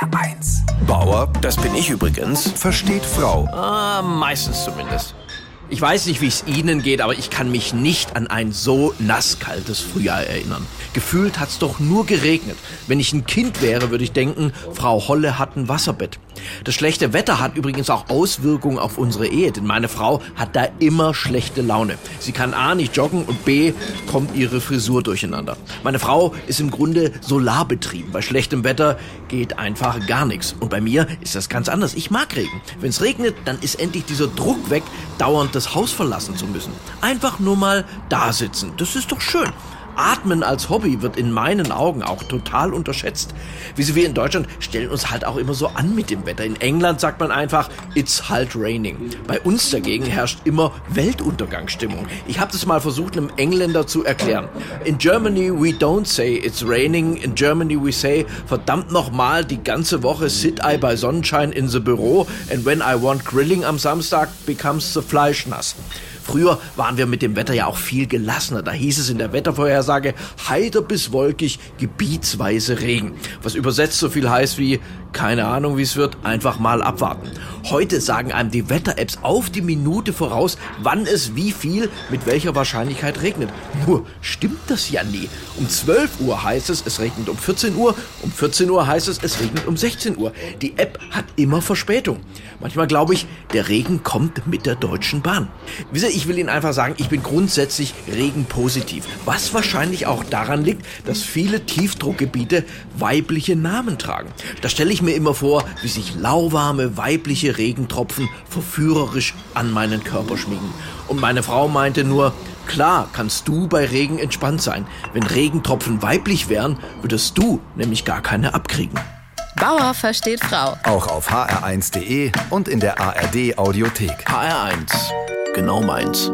HR1. Bauer, das bin ich übrigens, versteht Frau. Ah, meistens zumindest. Ich weiß nicht, wie es Ihnen geht, aber ich kann mich nicht an ein so nasskaltes Frühjahr erinnern. Gefühlt hat's doch nur geregnet. Wenn ich ein Kind wäre, würde ich denken, Frau Holle hat ein Wasserbett. Das schlechte Wetter hat übrigens auch Auswirkungen auf unsere Ehe, denn meine Frau hat da immer schlechte Laune. Sie kann A nicht joggen und B kommt ihre Frisur durcheinander. Meine Frau ist im Grunde solarbetrieben. Bei schlechtem Wetter geht einfach gar nichts. Und bei mir ist das ganz anders. Ich mag Regen. Wenn es regnet, dann ist endlich dieser Druck weg, dauernd das Haus verlassen zu müssen. Einfach nur mal da sitzen. Das ist doch schön. Atmen als Hobby wird in meinen Augen auch total unterschätzt. Wie sie wir in Deutschland stellen uns halt auch immer so an mit dem Wetter. In England sagt man einfach, it's halt raining. Bei uns dagegen herrscht immer Weltuntergangsstimmung. Ich habe das mal versucht, einem Engländer zu erklären. In Germany we don't say it's raining. In Germany we say, verdammt nochmal, die ganze Woche sit I bei Sonnenschein in the Büro and when I want grilling am Samstag becomes the Fleisch nass. Früher waren wir mit dem Wetter ja auch viel gelassener. Da hieß es in der Wettervorhersage heiter bis wolkig, gebietsweise Regen. Was übersetzt so viel heißt wie keine Ahnung, wie es wird, einfach mal abwarten. Heute sagen einem die Wetter-Apps auf die Minute voraus, wann es wie viel mit welcher Wahrscheinlichkeit regnet. Nur stimmt das ja nie. Um 12 Uhr heißt es, es regnet um 14 Uhr, um 14 Uhr heißt es, es regnet um 16 Uhr. Die App hat immer Verspätung. Manchmal glaube ich, der Regen kommt mit der Deutschen Bahn. Wisst ihr, ich will Ihnen einfach sagen, ich bin grundsätzlich regenpositiv. Was wahrscheinlich auch daran liegt, dass viele Tiefdruckgebiete weibliche Namen tragen. Da stelle ich mir immer vor, wie sich lauwarme weibliche Regentropfen verführerisch an meinen Körper schmiegen. Und meine Frau meinte nur, Klar kannst du bei Regen entspannt sein. Wenn Regentropfen weiblich wären, würdest du nämlich gar keine abkriegen. Bauer versteht Frau. Auch auf hr1.de und in der ARD Audiothek. HR1, genau meins.